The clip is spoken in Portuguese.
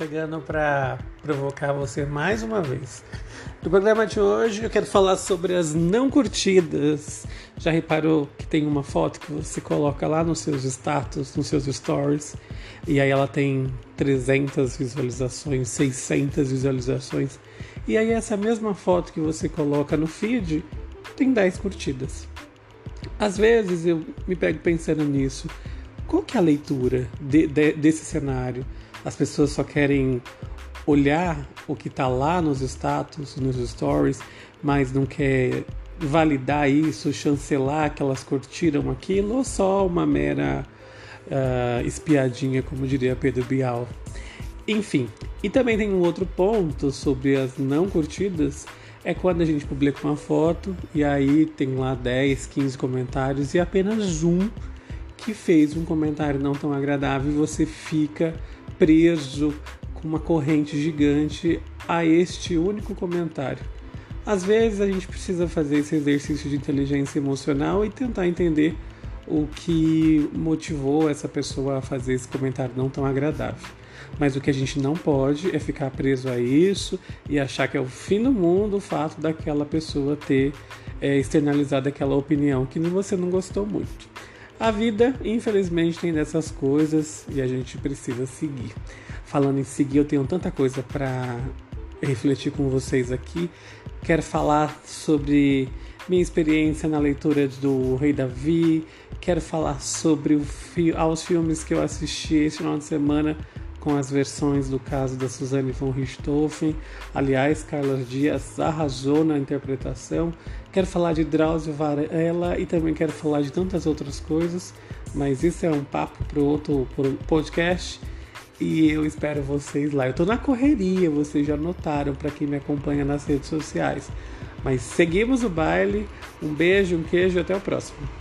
chegando para provocar você mais uma vez. No programa de hoje eu quero falar sobre as não curtidas. Já reparou que tem uma foto que você coloca lá nos seus status, nos seus stories, e aí ela tem 300 visualizações, 600 visualizações, e aí essa mesma foto que você coloca no feed tem 10 curtidas. Às vezes eu me pego pensando nisso. Qual que é a leitura de, de, desse cenário? As pessoas só querem olhar o que está lá nos status, nos stories, mas não quer validar isso, chancelar que elas curtiram aquilo, ou só uma mera uh, espiadinha, como diria Pedro Bial. Enfim, e também tem um outro ponto sobre as não curtidas, é quando a gente publica uma foto e aí tem lá 10, 15 comentários e apenas um que fez um comentário não tão agradável e você fica preso com uma corrente gigante a este único comentário. Às vezes a gente precisa fazer esse exercício de inteligência emocional e tentar entender o que motivou essa pessoa a fazer esse comentário não tão agradável. Mas o que a gente não pode é ficar preso a isso e achar que é o fim do mundo o fato daquela pessoa ter é, externalizado aquela opinião que você não gostou muito. A vida, infelizmente, tem dessas coisas e a gente precisa seguir. Falando em seguir, eu tenho tanta coisa para refletir com vocês aqui. Quero falar sobre minha experiência na leitura do Rei Davi, quero falar sobre fi aos filmes que eu assisti esse final de semana com as versões do caso da Suzanne von Richthofen. Aliás, Carlos Dias arrasou na interpretação. Quero falar de Drauzio Varela e também quero falar de tantas outras coisas, mas isso é um papo para outro podcast e eu espero vocês lá. Eu estou na correria, vocês já notaram para quem me acompanha nas redes sociais. Mas seguimos o baile. Um beijo, um queijo até o próximo.